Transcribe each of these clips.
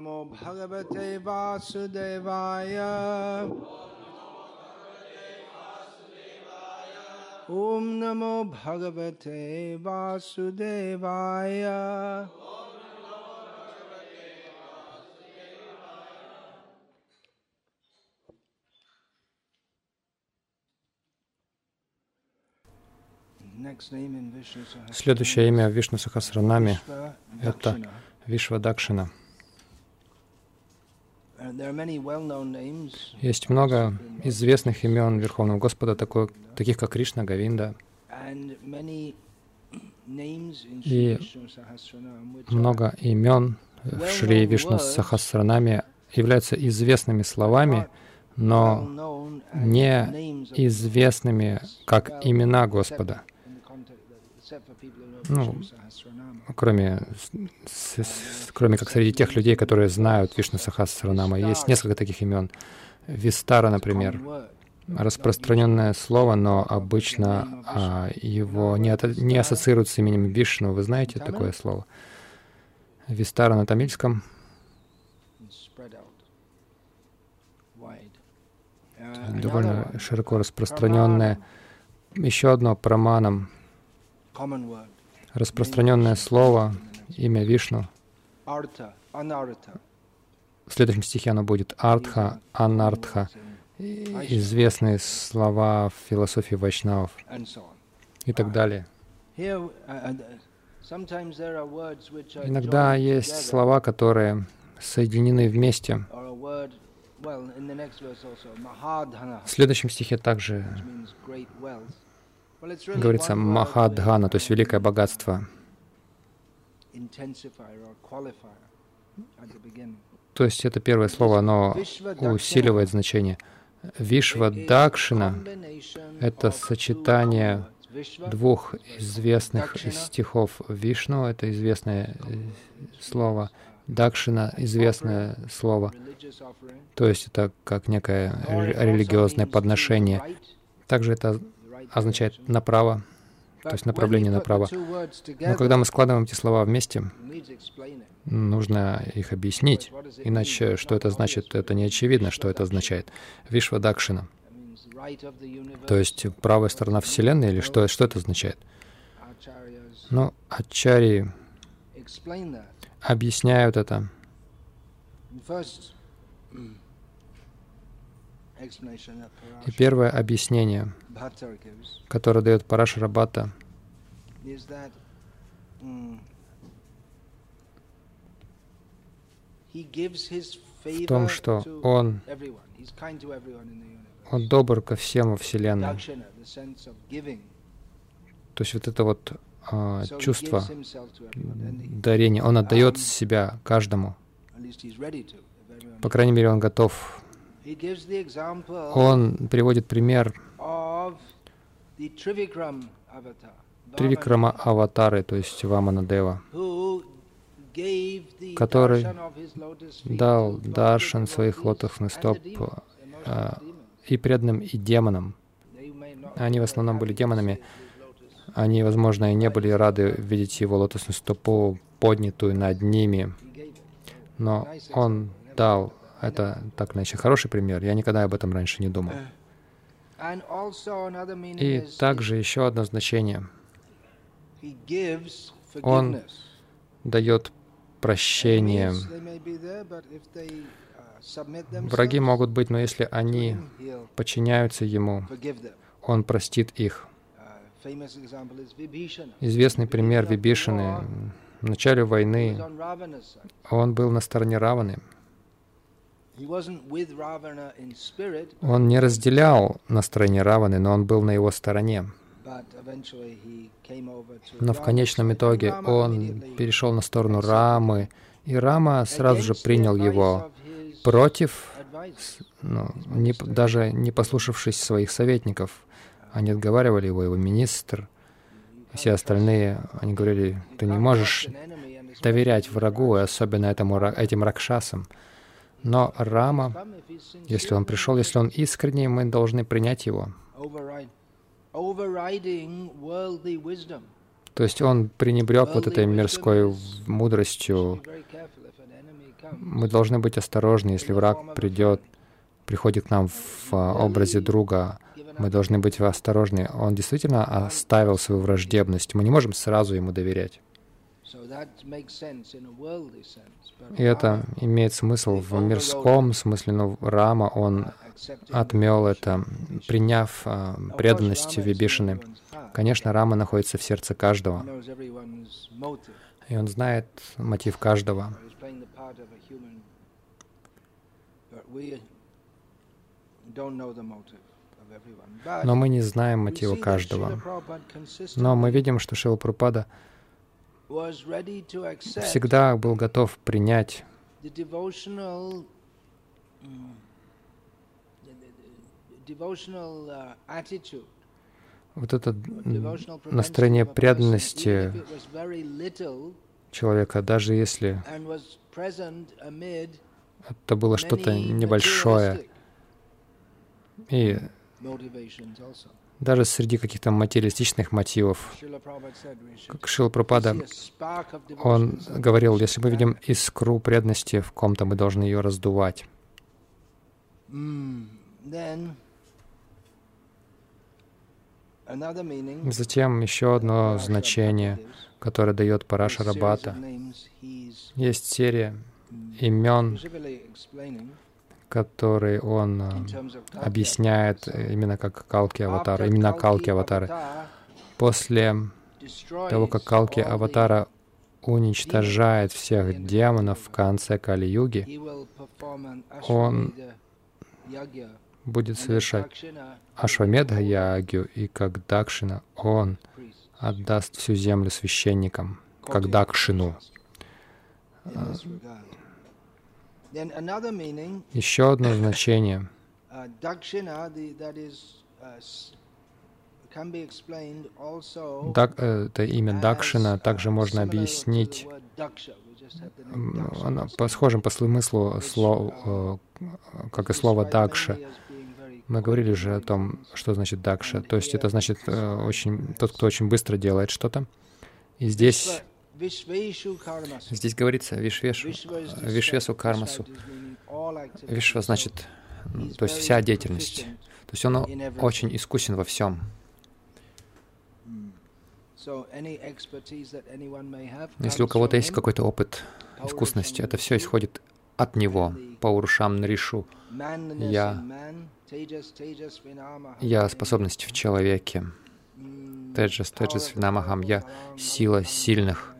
नमो भगवते वासुदेवाय ॐ नमो भगवते वासुदेवाय Next name in Vishnu Sahasranam Следующее имя в Вишну Сахасранаме Vishva — это Dakshina. Вишвадакшина. Есть много известных имен Верховного Господа, такой, таких как Кришна, Гавинда, И много имен в Шри Вишну Сахасранаме являются известными словами, но не известными как имена Господа, Ну, кроме, с- с- кроме как среди тех людей, которые знают Вишну Сахасранама. Есть несколько таких имен. Вистара, например, распространенное слово, но обычно а, его не, ато- не ассоциируют с именем Вишну. Вы знаете такое слово? Вистара на тамильском. Uh, довольно широко распространенное. Еще одно праманом. Распространенное слово, имя Вишну. В следующем стихе оно будет артха, анартха, известные слова в философии вайшнавов. И так далее. Uh, uh, Иногда есть слова, которые соединены вместе. В следующем стихе также говорится махадхана, то есть великое богатство. То есть это первое слово, оно усиливает значение. Вишва Дакшина — это сочетание двух известных из стихов Вишну, это известное э, слово, Дакшина — известное слово, то есть это как некое ре- религиозное подношение. Также это означает направо, то есть направление направо. Но когда мы складываем эти слова вместе, нужно их объяснить. Иначе, что это значит, это не очевидно, что это означает. Вишва Дакшина, то есть правая сторона Вселенной, или что, что это означает? Ну, ачари объясняют это. И первое объяснение, которое дает mm, gives his в том, что он, он добр ко всем во Вселенной. То есть вот это вот а, чувство дарения, он отдает себя каждому. По крайней мере, он готов. Он приводит пример Тривикрама Аватары, то есть Вамана Дева, who gave the который дал даршан своих лотосных стоп demons. и преданным, и демонам. Они в основном были демонами. Они, возможно, и не были рады видеть его лотосную стопу, поднятую над ними, но он дал. Это так иначе хороший пример. Я никогда об этом раньше не думал. И также еще одно значение. Он. Дает прощение. Uh, Враги могут быть, но если они подчиняются ему, он простит их. Uh. Известный пример Вибишины. В начале войны он был на стороне Раваны. Он не разделял настроение Раваны, но он был на его стороне. Но в конечном итоге он перешел на сторону Рамы, и Рама сразу же принял его против, ну, не, даже не послушавшись своих советников. Они отговаривали его, его министр, все остальные, они говорили, ты не можешь доверять врагу, и особенно этому, этим ракшасам. Но Рама, если он пришел, если он искренний, мы должны принять его. То есть он пренебрег вот этой мирской мудростью. Мы должны быть осторожны, если враг придет, приходит к нам в а, образе друга, мы должны быть осторожны. Он действительно оставил свою враждебность. Мы не можем сразу ему доверять. И это имеет смысл в мирском смысле, но Рама, он отмел это, приняв а, преданность Вибишины. Конечно, Рама находится в сердце каждого, и он знает мотив каждого. Но мы не знаем мотива каждого. Но мы видим, что Шила Прупада всегда был готов принять вот это настроение преданности человека, даже если это было что-то небольшое, и даже среди каких-то материалистичных мотивов. Как Шила Пропада, он говорил, если мы видим искру преданности в ком-то, мы должны ее раздувать. Затем еще одно значение, которое дает Параша Рабата. Есть серия имен, которые он э, объясняет именно как Калки Аватара, именно Калки Аватары. После того, как Калки Аватара уничтожает всех демонов в конце Кали-юги, он будет совершать Ашвамедха Ягью, и как Дакшина он отдаст всю землю священникам, как Дакшину. Еще одно значение. Дак, это имя Дакшина также можно объяснить оно по схожим по смыслу слов, э, как и слово Дакша. Мы говорили же о том, что значит Дакша. То есть это значит э, очень, тот, кто очень быстро делает что-то. И здесь Здесь говорится Вишвешу, Вишвесу Кармасу. Вишва значит, то есть вся деятельность. То есть он очень искусен во всем. Если у кого-то есть какой-то опыт искусности, это все исходит от него, по урушам нарешу. Я, я способность в человеке. Теджас, Теджас Винамахам, я сила сильных.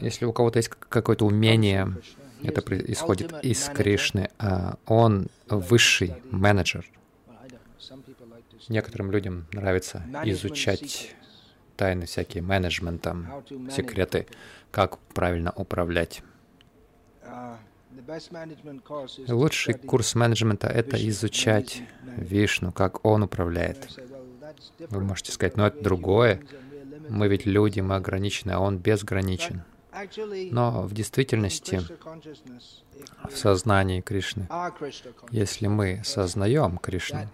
Если у кого-то есть какое-то умение, это исходит из Кришны, а он высший менеджер. Некоторым людям нравится изучать тайны всякие менеджмента, секреты, как правильно управлять. Uh, Лучший курс менеджмента — это изучать Вишну, как он управляет. Вы можете сказать, но это другое. Мы ведь люди, мы ограничены, а он безграничен. Но в действительности, в сознании Кришны, если мы сознаем Кришну,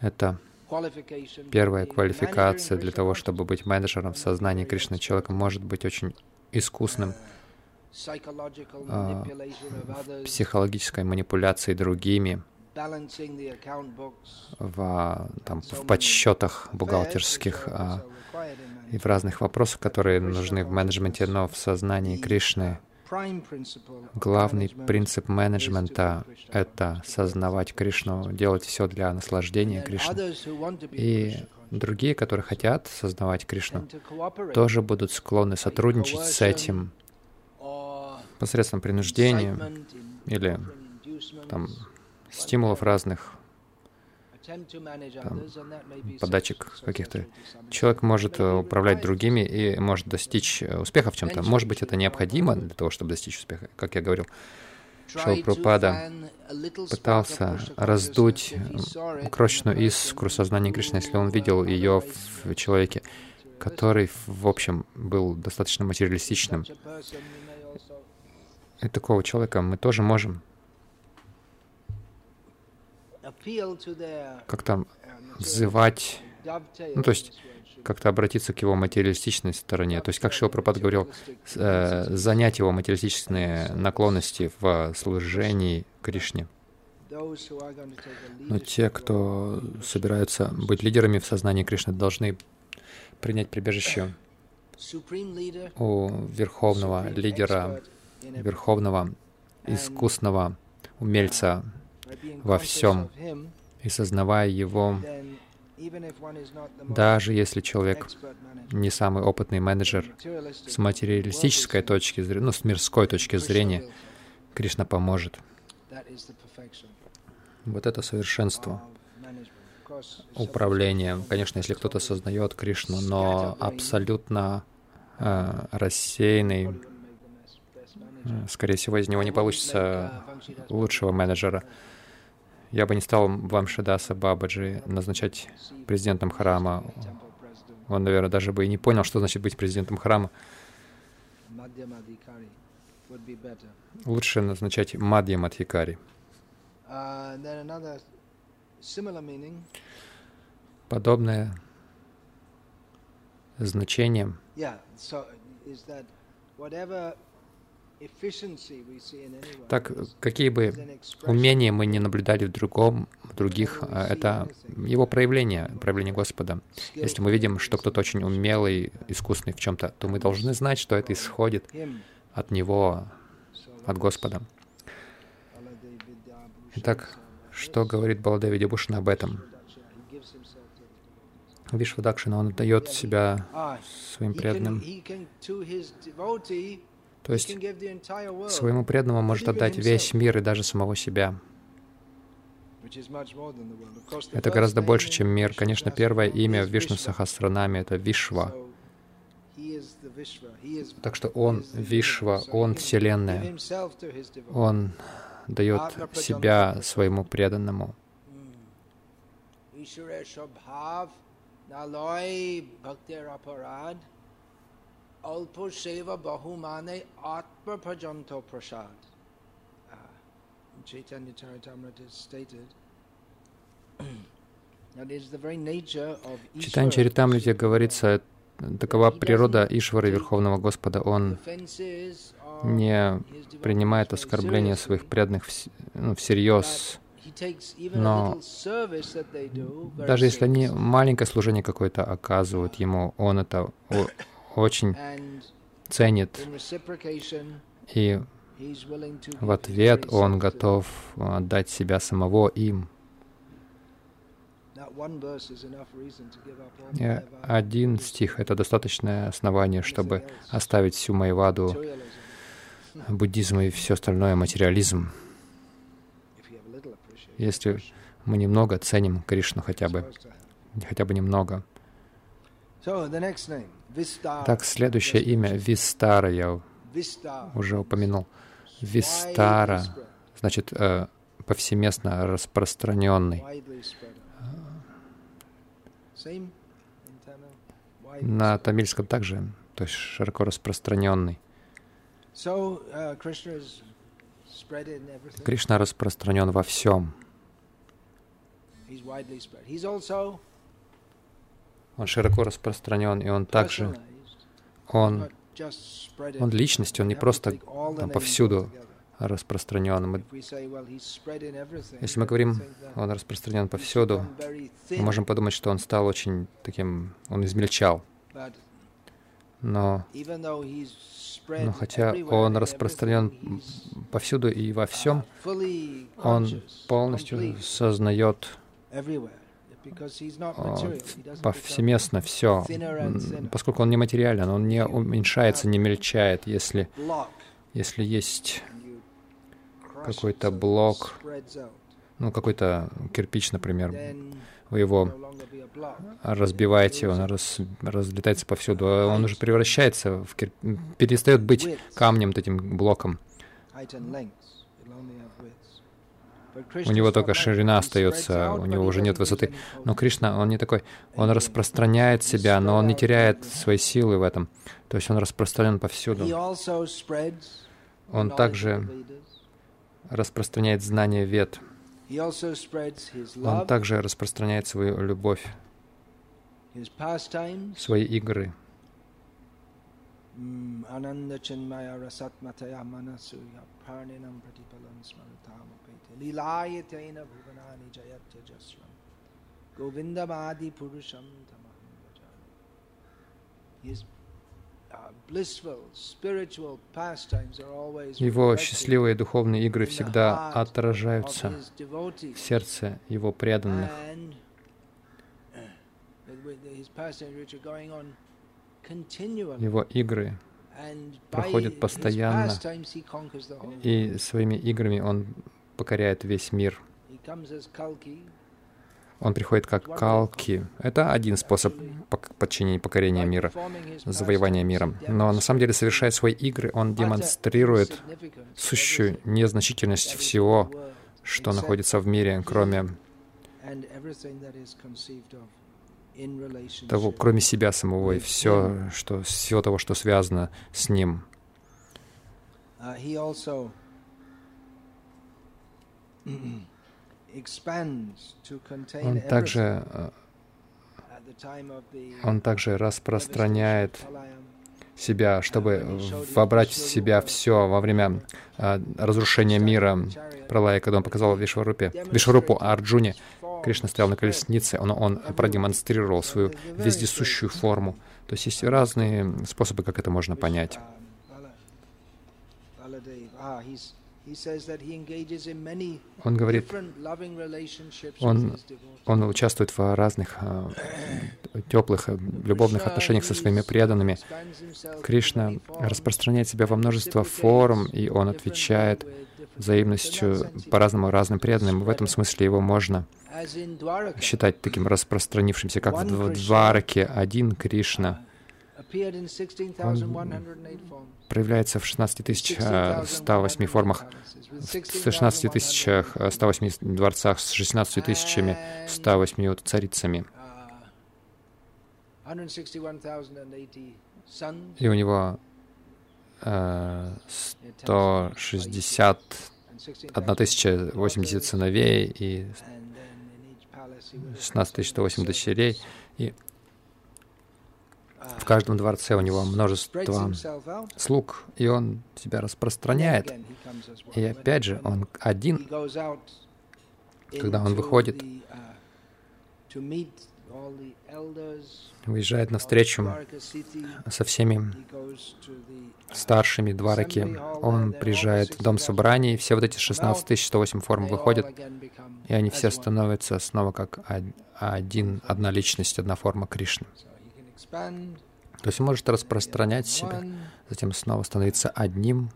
это первая квалификация для того, чтобы быть менеджером в сознании Кришны. Человек может быть очень искусным а, в психологической манипуляции другими, в, там, в подсчетах бухгалтерских а, и в разных вопросах, которые нужны в менеджменте, но в сознании Кришны главный принцип менеджмента — это сознавать Кришну, делать все для наслаждения Кришны. И другие, которые хотят сознавать Кришну, тоже будут склонны сотрудничать с этим посредством принуждения или там, стимулов разных, там, подачек каких-то. Человек может э, управлять другими и может достичь э, успеха в чем-то. Может быть, это необходимо для того, чтобы достичь успеха. Как я говорил, Шилпрапада пытался раздуть крошечную искру сознания Кришны, если он видел ее в человеке, который, в общем, был достаточно материалистичным. И такого человека мы тоже можем как там взывать, ну то есть как-то обратиться к его материалистичной стороне. То есть, как Шилпрапад говорил, э, занять его материалистичные наклонности в служении Кришне. Но те, кто собираются быть лидерами в сознании Кришны, должны принять прибежище у верховного лидера, верховного искусного умельца во всем и сознавая его, даже если человек не самый опытный менеджер с материалистической точки зрения, ну, с мирской точки зрения, Кришна поможет. Вот это совершенство управления. Конечно, если кто-то сознает Кришну, но абсолютно э, рассеянный, э, скорее всего, из него не получится лучшего менеджера. Я бы не стал вам Шидаса Бабаджи назначать президентом храма. Он, наверное, даже бы и не понял, что значит быть президентом храма. Лучше назначать Мадья Мадхикари. Подобное значение так, какие бы умения мы не наблюдали в другом, в других, а, это его проявление, проявление Господа. Если мы видим, что кто-то очень умелый, искусный в чем-то, то мы должны знать, что это исходит от Него, от Господа. Итак, что говорит Баладеви Дебушин об этом? Вишвадакшина, он дает себя своим преданным. То есть своему преданному может отдать весь мир и даже самого себя. Это гораздо больше, чем мир. Конечно, первое имя в Вишну Сахасранаме — это Вишва. Так что Он — Вишва, Он — Вселенная. Он дает себя своему преданному. Alpo Seva Bahumane Atma Prajanto Prasad. Uh, Chaitanya Charitamrita stated. В Читании Чаритамрите говорится, такова природа Ишвара Верховного Господа. Он не принимает оскорбления своих преданных ну, всерьез, но даже если они маленькое служение какое-то оказывают ему, он это очень ценит. И в ответ он готов отдать себя самого им. И один стих — это достаточное основание, чтобы оставить всю Майваду, буддизм и все остальное, материализм. Если мы немного ценим Кришну хотя бы, хотя бы немного. Так, следующее имя Вистара я уже упомянул. Вистара значит э, повсеместно распространенный. На тамильском также, то есть широко распространенный. Кришна распространен во всем. Он широко распространен, и он также, он, он личность, он не просто там, повсюду распространен. Мы, если мы говорим, он распространен повсюду, мы можем подумать, что он стал очень таким, он измельчал. Но, но хотя он распространен повсюду и во всем, он полностью сознает повсеместно все, поскольку он не материален, он не уменьшается, не мельчает, если, если есть какой-то блок, ну, какой-то кирпич, например, вы его разбиваете, он раз, разлетается повсюду, а он уже превращается в кир... перестает быть камнем, этим блоком. У него только ширина остается, у него уже нет высоты. Но Кришна, он не такой. Он распространяет себя, но он не теряет своей силы в этом. То есть он распространен повсюду. Он также распространяет знания вет. Он также распространяет свою любовь. свои игры. Ananda Chinmaya Rasatmataya Manasuya Parninam Pratipalam Smaratamapete Lilayatena Bhuvanani Jayatya Jasram Govindamadi Purusham Tamaham Vajami His Его счастливые духовные игры всегда отражаются в сердце его преданных. Его игры проходят постоянно, и своими играми он покоряет весь мир. Он приходит как Калки. Это один способ подчинения покорения мира, завоевания мира. Но на самом деле, совершая свои игры, он демонстрирует сущую незначительность всего, что находится в мире, кроме того, кроме себя самого и все, что, всего того, что связано с ним. Он также, он также распространяет себя, чтобы вобрать в себя все во время э, разрушения мира Пралая, когда он показал Вишварупе, Вишварупу Арджуне, Кришна стоял на колеснице, он, он продемонстрировал свою вездесущую форму. То есть есть разные способы, как это можно понять. Он говорит, он, он участвует в разных uh, теплых любовных отношениях со своими преданными. Кришна распространяет себя во множество форм, и он отвечает взаимностью по-разному разным преданным. В этом смысле его можно считать таким распространившимся, как в Двараке один Кришна. Он проявляется в 16 108 формах, в 16 108 дворцах с 16 тысячами 108 царицами. И у него э, 160 1080 сыновей и 16 108 дочерей. И в каждом дворце у него множество слуг, и он себя распространяет. И опять же, он один, когда он выходит, выезжает навстречу со всеми старшими двараки. Он приезжает в дом собраний, все вот эти 16 108 форм выходят, и они все становятся снова как один, одна личность, одна форма Кришны. То есть он может распространять себя, затем снова становиться одним.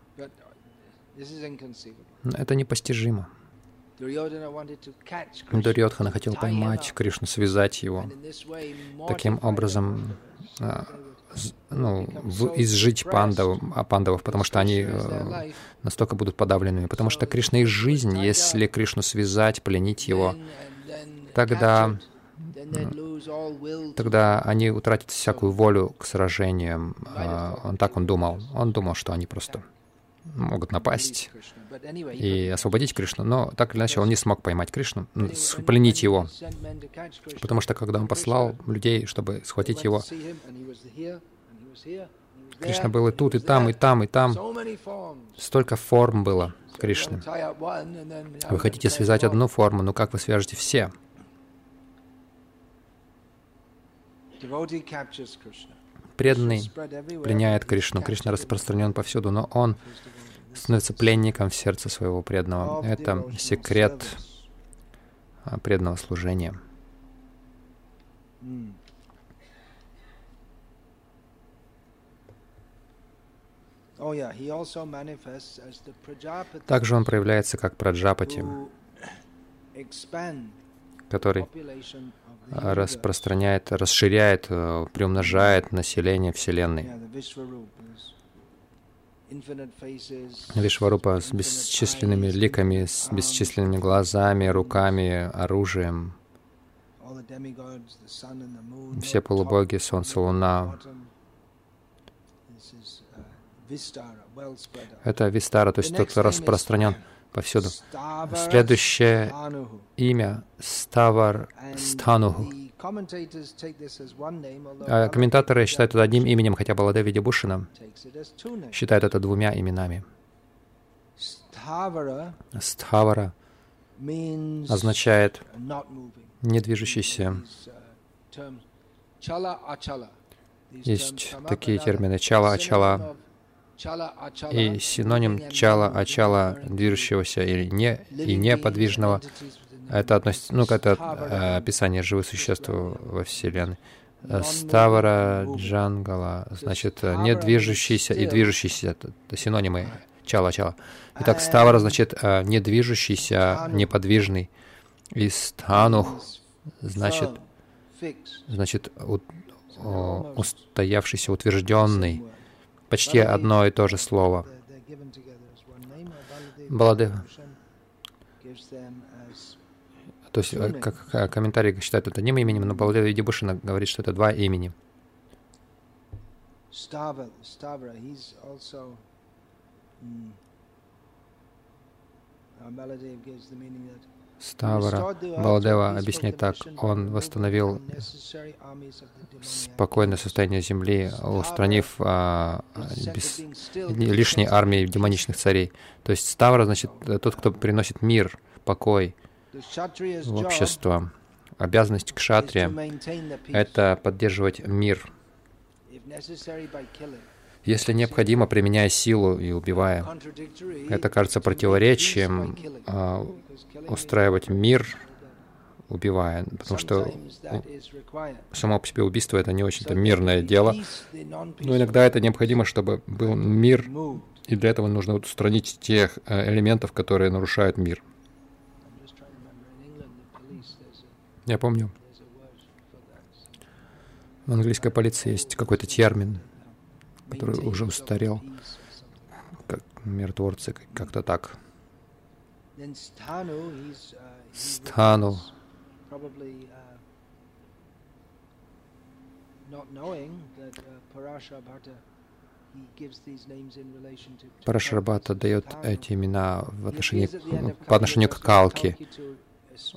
Но это непостижимо. Дурьодхана хотел поймать Кришну, связать его. Таким образом, а, ну, в, изжить пандав, а пандавов, потому что они э, настолько будут подавленными. Потому что Кришна и жизнь, если Кришну связать, пленить его, тогда тогда они утратят всякую волю к сражениям. А, он так он думал. Он думал, что они просто могут напасть и освободить Кришну, но так или иначе он не смог поймать Кришну, пленить его, потому что когда он послал людей, чтобы схватить его, Кришна был и тут, и там, и там, и там. Столько форм было Кришны. Вы хотите связать одну форму, но как вы свяжете все? Преданный пленяет Кришну. Кришна распространен повсюду, но он становится пленником в сердце своего преданного. Это секрет а, преданного служения. Также он проявляется как Праджапати, который распространяет, расширяет, э, приумножает население Вселенной. Вишварупа с бесчисленными ликами, с бесчисленными глазами, руками, оружием. Все полубоги, Солнце, Луна. Это Вистара, то есть тот, кто распространен повсюду. Следующее имя — Ставар Стануху. А комментаторы считают это одним именем, хотя Баладеви Дебушина считают это двумя именами. Стхавара означает недвижущийся. Есть такие термины чала-ачала и синоним чала-ачала движущегося или не и неподвижного. Это относится, ну, это э, описание живых существ во Вселенной. Ставара Джангала, значит, не движущийся и движущийся, это синонимы чала-чала. Итак, ставара значит э, не движущийся, неподвижный. И станух значит, значит у, о, устоявшийся, утвержденный. Почти одно и то же слово. Баладева. То есть, э, как комментарий считает это одним именем, но Баладева Дебушина говорит, что это два имени. Ставра Баладева объясняет так. Он восстановил спокойное состояние Земли, устранив а, без, лишние армии демоничных царей. То есть Ставра, значит, тот, кто приносит мир, покой в общество. Обязанность к шатре — это поддерживать мир если необходимо, применяя силу и убивая. Это кажется противоречием э, устраивать мир, убивая, потому что само по себе убийство — это не очень-то мирное дело, но иногда это необходимо, чтобы был мир, и для этого нужно устранить тех э, элементов, которые нарушают мир. Я помню, в английской полиции есть какой-то термин — который уже устарел, как миротворцы, как-то так. Стану Парашарбата дает эти имена в отношении, по отношению к Калке.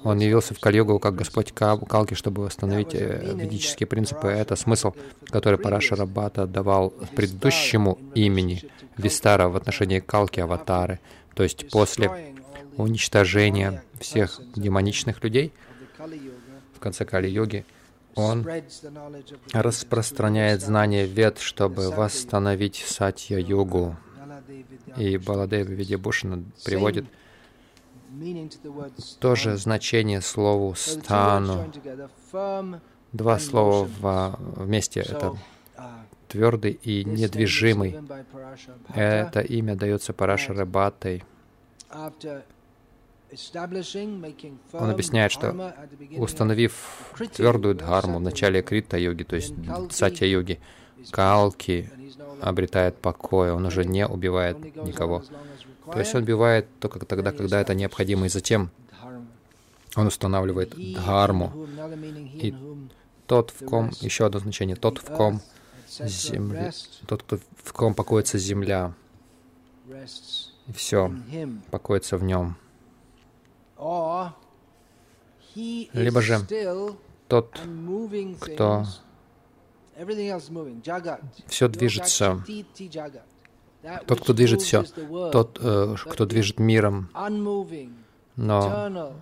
Он явился в Кальюгу как Господь Калки, чтобы восстановить э, ведические принципы. Это смысл, который Парашара Бхата давал предыдущему имени Вистара в отношении Калки Аватары. То есть после уничтожения всех демоничных людей в конце Кали-йоги, он распространяет знания вед, чтобы восстановить сатья-йогу. И Баладева Видябушина приводит тоже значение слову «стану». Два слова вместе — это твердый и недвижимый. Это имя дается Парашаре Бхаттой. Он объясняет, что установив твердую дхарму в начале крита-йоги, то есть сатья-йоги, Калки обретает покой, он уже не убивает никого. То есть он убивает только тогда, когда это необходимо, и затем он устанавливает дхарму. И тот, в ком, еще одно значение, тот, в ком земля, тот, кто, в ком покоится земля, и все покоится в нем. Либо же тот, кто все движется, тот, кто движет все, тот, э, кто движет миром, но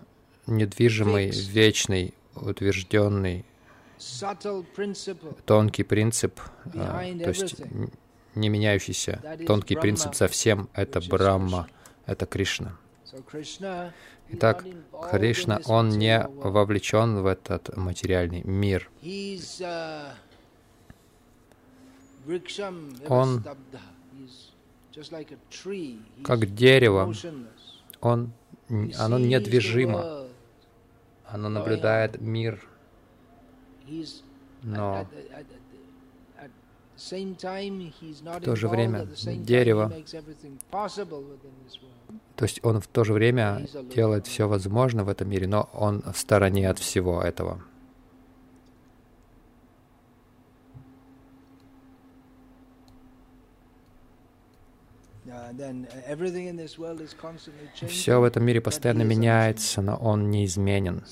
недвижимый, вечный, утвержденный, тонкий принцип, э, то есть не меняющийся, тонкий принцип за всем — это Брахма, это Кришна. Итак, Кришна, он не вовлечен в этот материальный мир. Он как дерево. Он, оно недвижимо. Оно наблюдает мир. Но в то же время дерево, то есть он в то же время делает все возможное в этом мире, но он в стороне от всего этого. Все в этом мире постоянно меняется, но он неизменен.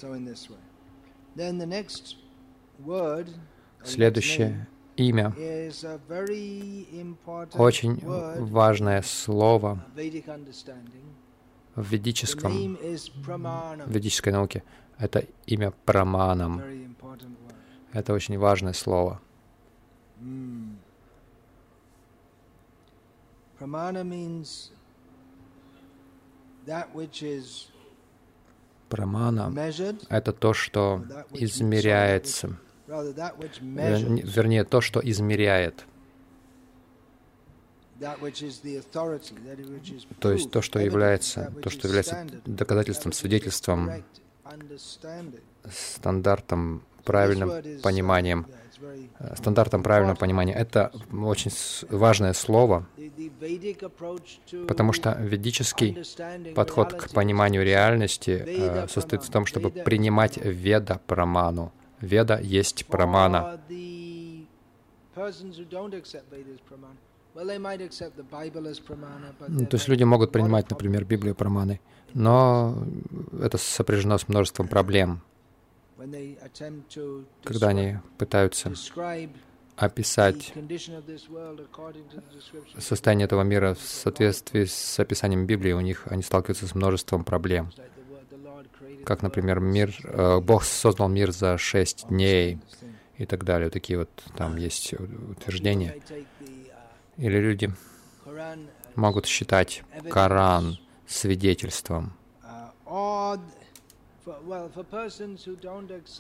Следующее имя очень важное слово в ведическом, в ведической науке. Это имя Праманам. Это очень важное слово. Прамана — это то, что измеряется, вернее, то, что измеряет. То есть то, что является, то, что является доказательством, свидетельством, стандартом, правильным пониманием, э, стандартом правильного понимания. Это очень важное слово, потому что ведический подход к пониманию реальности э, состоит в том, чтобы принимать веда праману. Веда есть прамана. То есть люди могут принимать, например, Библию праманы, но это сопряжено с множеством проблем, когда они пытаются описать состояние этого мира в соответствии с описанием Библии, у них они сталкиваются с множеством проблем. Как, например, мир, э, Бог создал мир за шесть дней и так далее. Такие вот там есть утверждения. Или люди могут считать Коран свидетельством.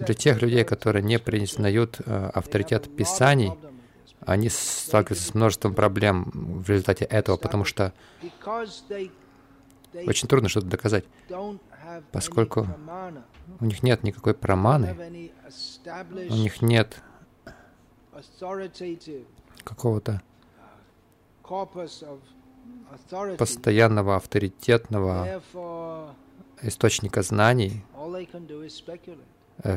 Для тех людей, которые не признают э, авторитет Писаний, они сталкиваются с множеством проблем в результате этого, потому что очень трудно что-то доказать, поскольку у них нет никакой проманы, у них нет какого-то постоянного авторитетного источника знаний,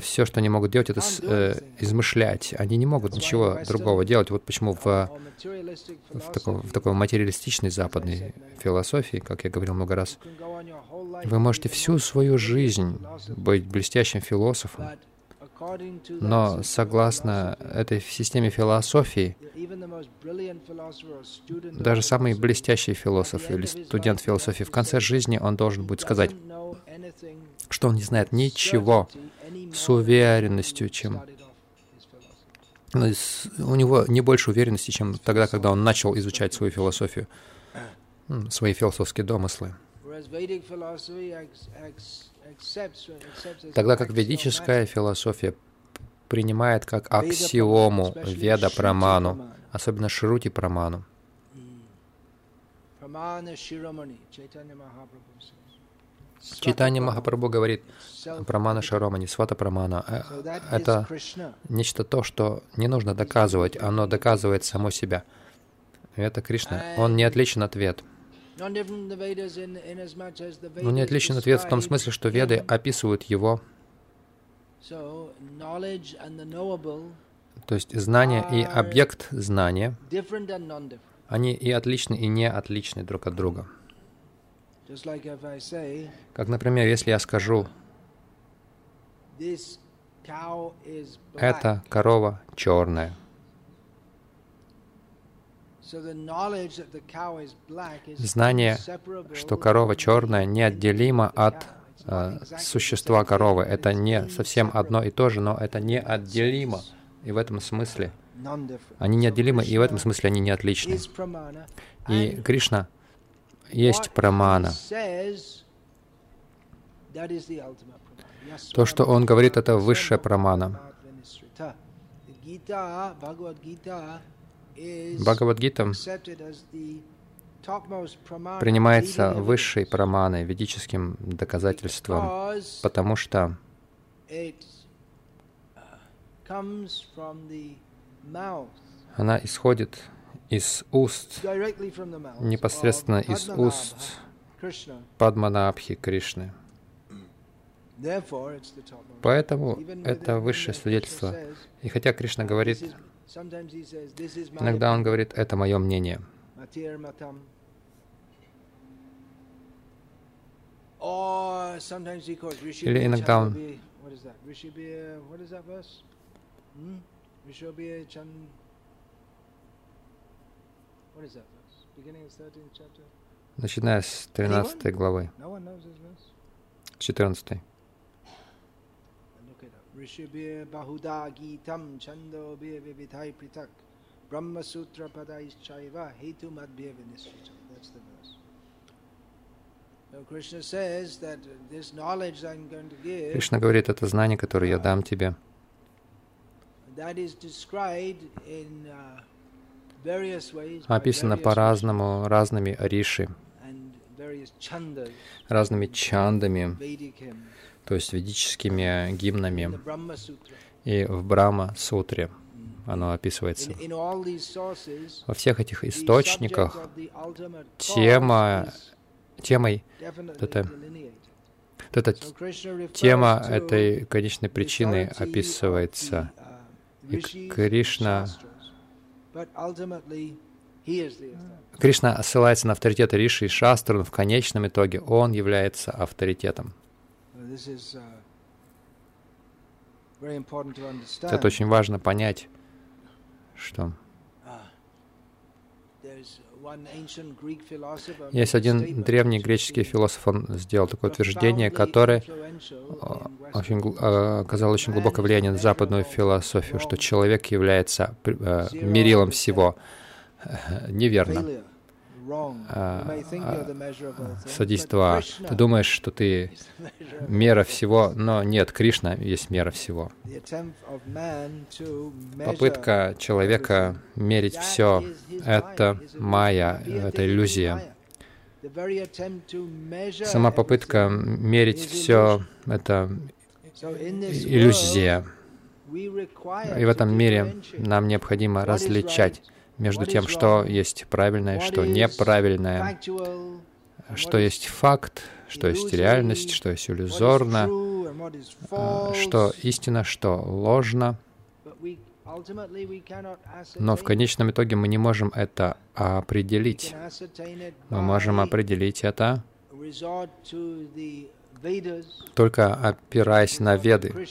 все, что они могут делать, это э, измышлять. Они не могут ничего другого делать. Вот почему в, в, таком, в такой материалистичной западной философии, как я говорил много раз, вы можете всю свою жизнь быть блестящим философом, но согласно этой системе философии, даже самый блестящий философ или студент философии в конце жизни он должен будет сказать, что он не знает ничего с уверенностью, чем ну, у него не больше уверенности, чем тогда, когда он начал изучать свою философию, свои философские домыслы. Тогда как ведическая философия принимает как аксиому Веда Праману, особенно Шрути Праману. Читание Махапрабху говорит Прамана Шаромани, Свата Прамана. Э, это нечто то, что не нужно доказывать, оно доказывает само себя. Это Кришна. Он не отличен от вед. Но не отличен от вед в том смысле, что веды описывают его то есть знание и объект знания, они и отличны, и не отличны друг от друга. Как, например, если я скажу, эта корова черная. Знание, что корова черная, неотделимо от э, существа коровы. Это не совсем одно и то же, но это неотделимо. И в этом смысле они неотделимы, и в этом смысле они не отличны. И Кришна есть прамана. То, что он говорит, это высшая прамана. Бхагавадгита принимается высшей праманой, ведическим доказательством, потому что она исходит из уст, непосредственно из уст Падманабхи Кришны. Поэтому это высшее свидетельство. И хотя Кришна говорит, иногда он говорит, это мое мнение. Или иногда он Hmm? Vishabhya Chan... What is that verse? Beginning of 13th chapter? Начиная с 13 главы. No one knows this verse? 14. Up. Rishabhya Bahuda Gitam Chando Vivithai Pritak Brahma Sutra Padais Chaiva Hetu Madhya Vinishrita. That's the verse. So Krishna says that this knowledge I'm going to give Кришна говорит, это знание, которое я дам тебе, that is described in uh, various ways описано по-разному, разными риши, and various chandas, разными чандами, то есть ведическими гимнами. И в Брахма-сутре оно описывается. Во всех этих источниках тема, темой, definitely это- вот эта тема этой конечной причины описывается. uh, И Кришна-. Кришна ссылается на авторитет Риши и Шастру, но в конечном итоге он является авторитетом. Это очень важно понять, что philosopher есть один древний греческий философ, он сделал такое утверждение, которое очень а, оказало очень глубокое влияние на западную философию, что человек является а, мерилом всего. Неверно. А, а. Krishna Ты думаешь, что ты мера всего, но нет, Кришна есть мера всего. Попытка человека мерить все это майя, это иллюзия. Сама попытка мерить все это иллюзия. И в этом мире нам необходимо различать между тем, что есть правильное, что неправильное, что есть факт, что есть реальность, что есть иллюзорно, false. что истина, что ложно. Но в конечном итоге мы не можем это определить. Мы можем определить это только опираясь на Веды,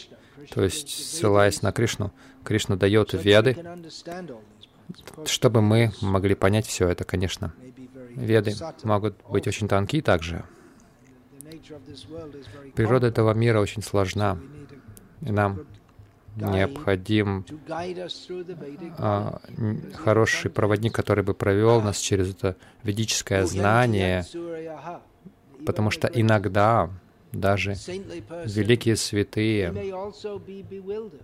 то есть ссылаясь на Кришну. Кришна дает Веды, чтобы мы могли понять все это, конечно. Веды могут быть очень тонки также. Природа этого мира очень сложна, и нам необходим а, хороший проводник, который бы провел нас через это ведическое знание, потому что иногда даже великие святые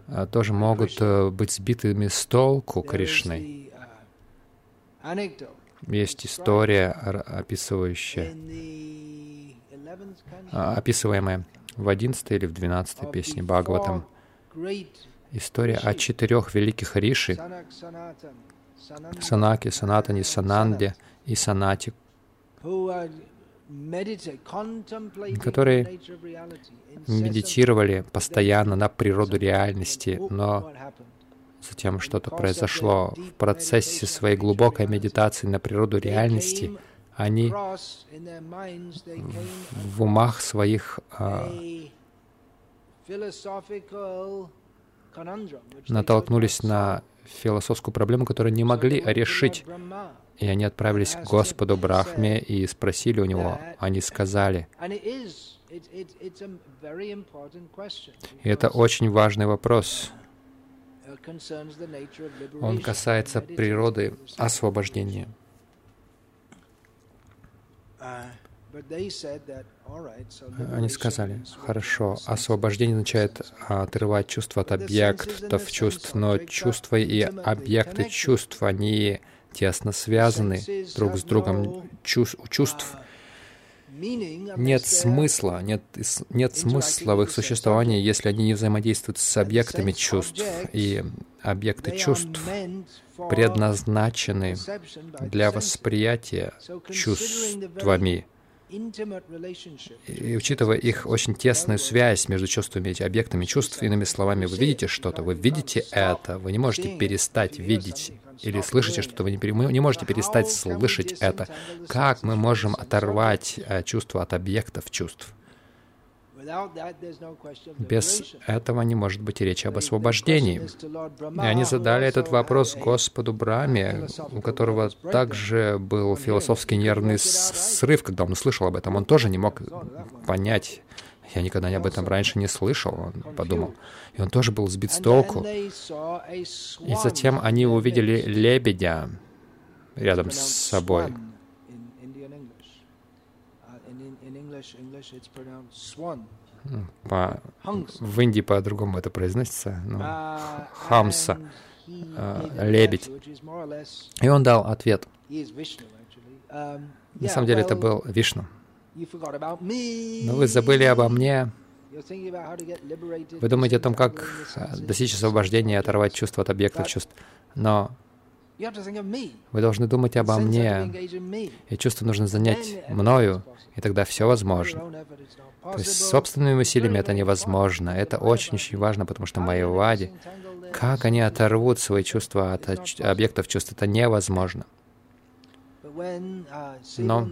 а, тоже могут э, быть сбитыми с толку Кришной. Есть история, описывающая, in the 11th canto а, описываемая в 11 или в 12 of песне Бхагаватам. История о четырех великих риши Санатане, and Сананде и Санати, которые медитировали постоянно на природу реальности, но затем что-то произошло в процессе своей глубокой медитации на природу реальности. Они в умах своих а, натолкнулись на философскую проблему, которую не могли решить. И они отправились к Господу Брахме и спросили у него. Они сказали, и это очень важный вопрос. Он касается природы освобождения. Uh, Они сказали, хорошо, освобождение означает отрывать чувства от объектов чувств, но чувства и объекты чувств, они тесно связаны друг с другом. Чувств, у чувств uh, нет смысла, нет, нет смысла в их существовании, если они не взаимодействуют с объектами чувств. И объекты чувств предназначены для восприятия чувствами. И учитывая их очень тесную связь между чувствами и объектами чувств, иными словами, вы видите что-то, вы видите это, вы не можете перестать видеть или слышите что-то, вы не, пере- не можете перестать слышать это. Как мы можем оторвать э, чувства от объектов чувств? Без этого не может быть и речи об освобождении. И они задали этот вопрос Господу Браме, у которого также был философский нервный срыв, когда он услышал об этом. Он тоже не мог понять. Я никогда об этом раньше не слышал, он подумал. И он тоже был сбит с толку. И затем они увидели лебедя рядом с собой. По, в Индии по-другому это произносится. Ну, хамса, э, лебедь. И он дал ответ. На самом деле это был Вишну. Но вы забыли обо мне. Вы думаете о том, как достичь освобождения и оторвать чувство от объектов чувств. Но вы должны думать обо мне, и чувство нужно занять мною, и тогда все возможно. То есть собственными усилиями это невозможно. Это очень-очень важно, потому что майявади, как они оторвут свои чувства от объектов чувств, это невозможно. Но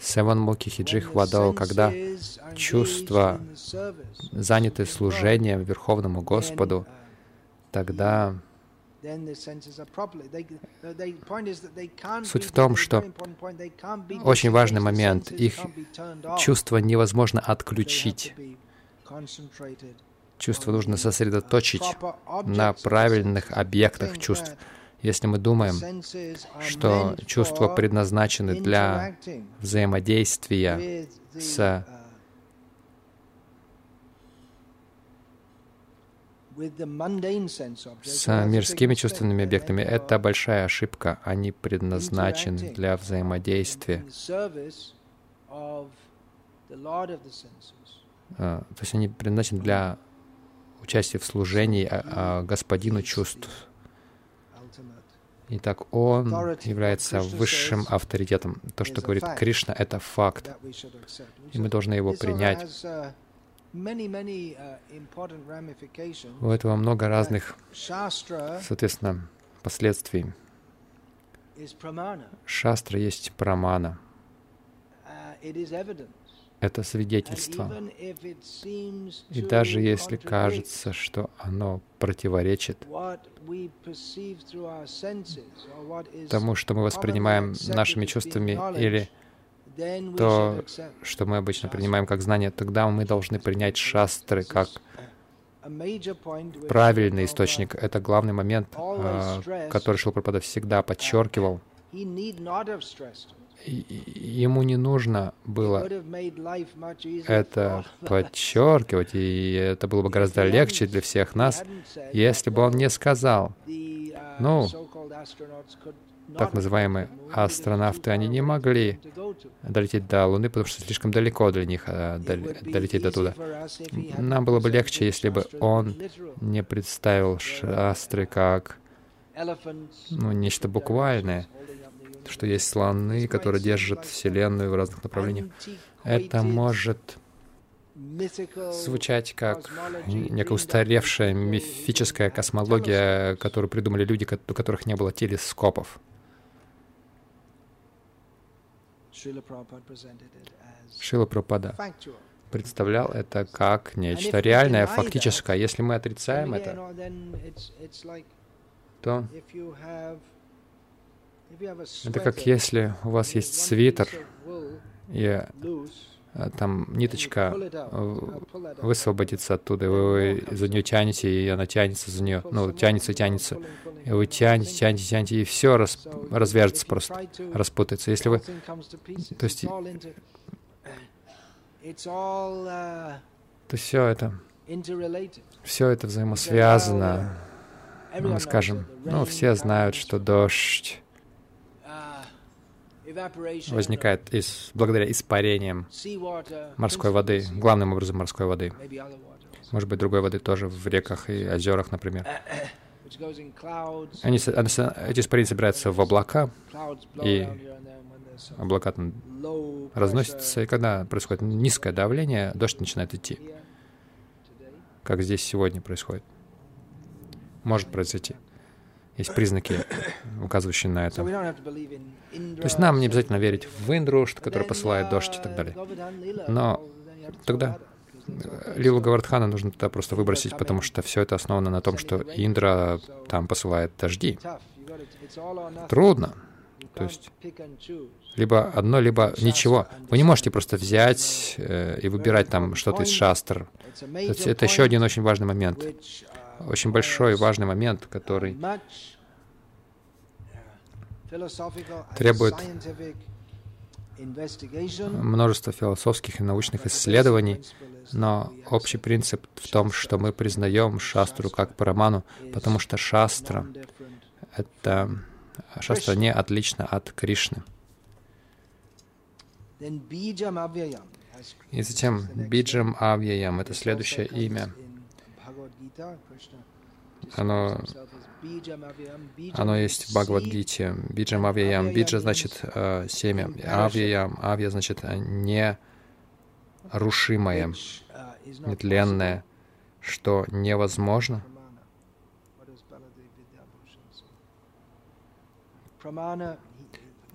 Севан Муки Хиджих Вадо, когда чувства заняты служением Верховному Господу, тогда Суть в том, что очень важный момент, их чувство невозможно отключить. Чувство нужно сосредоточить на правильных объектах чувств. Если мы думаем, что чувства предназначены для взаимодействия с с мирскими чувственными объектами. Это большая ошибка. Они предназначены для взаимодействия. А, то есть они предназначены для участия в служении а, а, господину чувств. Итак, он является высшим авторитетом. То, что говорит Кришна, это факт. И мы должны его принять. Uh, У этого много разных, соответственно, последствий. Шастра есть прамана. Uh, Это свидетельство. И даже если кажется, что оно противоречит тому, что мы воспринимаем нашими чувствами или то, что мы обычно принимаем как знание, тогда мы должны принять шастры как правильный источник. Это главный момент, а, который Шилпрапада всегда подчеркивал. Ему не нужно было это подчеркивать, и это было бы гораздо легче для всех нас, если бы он не сказал, ну, так называемые астронавты, они не могли долететь до Луны, потому что слишком далеко для них а, долететь до туда. Нам было бы легче, если бы он не представил шастры как ну, нечто буквальное, что есть слоны, которые держат Вселенную в разных направлениях. Это может звучать как некая устаревшая мифическая космология, которую придумали люди, у которых не было телескопов. Шила Прабхупада представлял это как нечто реальное, фактическое. Если мы отрицаем это, то это как если у вас есть свитер, и там ниточка высвободится оттуда, вы за нее тянете, и она тянется за нее, ну, тянется, тянется, и вы тянете, тянете, тянете, и все раз, развяжется просто, распутается. Если вы, то есть, то все это, все это взаимосвязано. Мы скажем, ну, все знают, что дождь возникает из, благодаря испарениям морской воды, главным образом морской воды. Может быть, другой воды тоже в реках и озерах, например. Они, эти испарения собираются в облака, и облака там разносятся, и когда происходит низкое давление, дождь начинает идти, как здесь сегодня происходит. Может произойти. Есть признаки, указывающие на это. То есть нам не обязательно верить в Индру, который посылает дождь и так далее. Но тогда Лилу Гавардхана нужно туда просто выбросить, потому что все это основано на том, что Индра там посылает дожди. Трудно. То есть либо одно, либо ничего. Вы не можете просто взять э, и выбирать там что-то из шастр. Это еще один очень важный момент. Очень большой важный момент, который требует множество философских и научных исследований, но общий принцип в том, что мы признаем шастру как параману, потому что шастра — это шастра не отлично от Кришны. И затем Биджам Авьяям — это следующее имя. Оно, оно есть в Бхагавадгите. Биджам Авьяям. Биджа значит э, семя. Авьяям. Авья значит э, нерушимое, нетленное, что невозможно.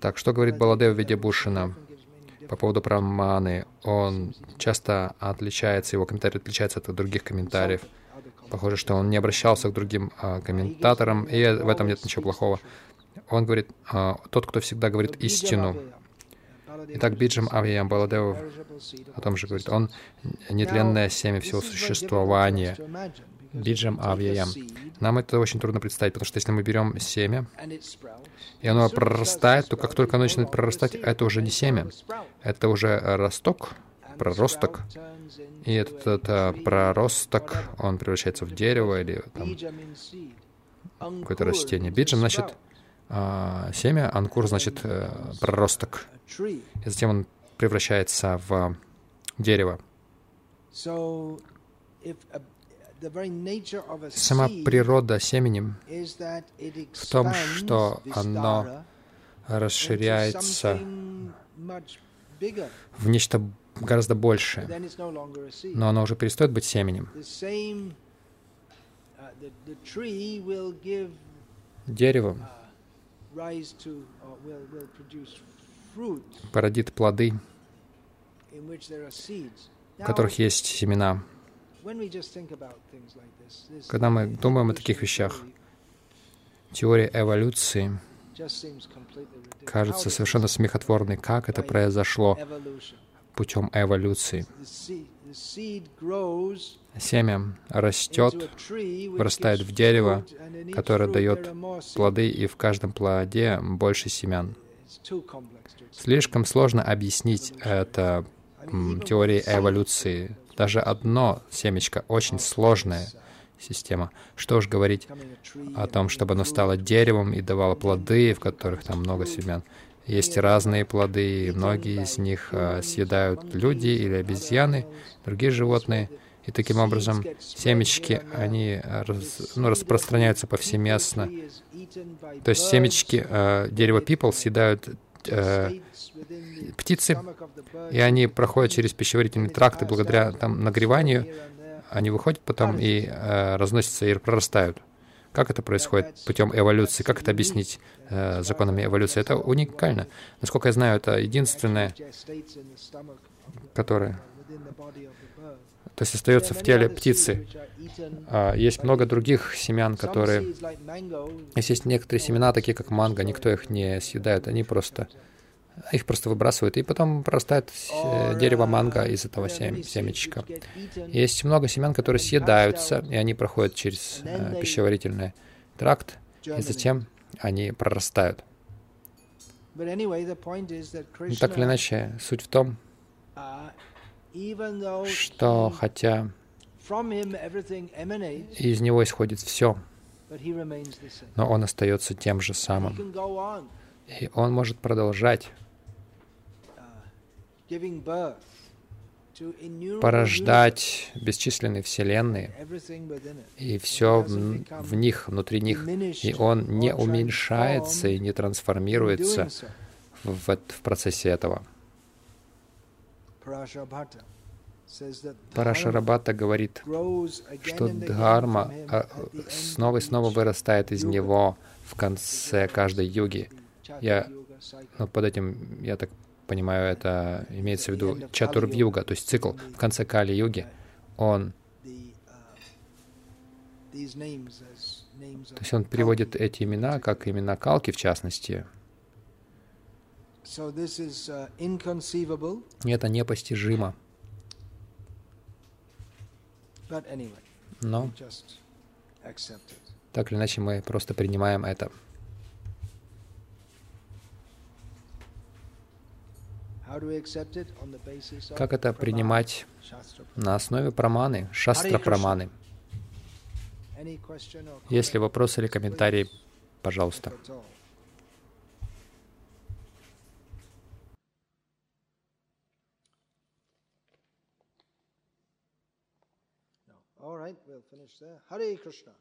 Так, что говорит Баладев Видябушина по поводу праманы? Он часто отличается, его комментарий отличается от других комментариев. Похоже, что он не обращался к другим а, комментаторам, и в этом нет ничего плохого. Он говорит, а, тот, кто всегда говорит истину. Итак, Биджам Авиям Баладев о том же говорит, он нетленное семя всего существования. Биджам Авьяям. Нам это очень трудно представить, потому что если мы берем семя, и оно прорастает, то как только оно начинает прорастать, это уже не семя, это уже росток, проросток. И этот, этот проросток, он превращается в дерево или там, какое-то растение. Биджам значит а, семя, анкур значит э, проросток. И затем он превращается в дерево. Сама природа семени в том, что оно расширяется в нечто гораздо большее, но оно уже перестает быть семенем. Дерево породит плоды, в которых есть семена. Когда мы думаем о таких вещах, теория эволюции кажется совершенно смехотворной. Как это произошло путем эволюции? Семя растет, вырастает в дерево, которое дает плоды, и в каждом плоде больше семян. Слишком сложно объяснить это теорией эволюции. Даже одно семечко очень сложная система. Что уж говорить о том, чтобы оно стало деревом и давало плоды, в которых там много семян. Есть разные плоды, и многие из них э, съедают люди или обезьяны, другие животные. И таким образом семечки, они раз, ну, распространяются повсеместно. То есть семечки э, дерева пипл съедают э, птицы, и они проходят через пищеварительный тракт, и благодаря там, нагреванию они выходят потом и э, разносятся и прорастают. Как это происходит путем эволюции? Как это объяснить э, законами эволюции? Это уникально. Насколько я знаю, это единственное, которое то есть остается в теле птицы. А, есть много других семян, которые... Если есть некоторые семена, такие как манго, никто их не съедает, они просто их просто выбрасывают, и потом прорастает дерево манго из этого сем семечка. Есть много семян, которые съедаются, и они проходят через э, пищеварительный тракт, и затем они прорастают. Но ну, так или иначе, суть в том, что хотя из него исходит все, но он остается тем же самым. И он может продолжать порождать бесчисленные вселенные, и все в, них, внутри них, и он не уменьшается и не трансформируется в, в процессе этого. Парашарабхата говорит, что дхарма а, снова и снова вырастает из него в конце каждой юги. Я ну, под этим, я так понимаю, это имеется в виду чатурвьюга, то есть цикл в конце Кали-юги, он то есть он приводит эти имена как имена Калки, в частности. И это непостижимо. Но так или иначе мы просто принимаем это. Как это принимать на основе праманы, шастра праманы? Если вопросы или комментарии, пожалуйста. All right, we'll finish there. Hare Krishna.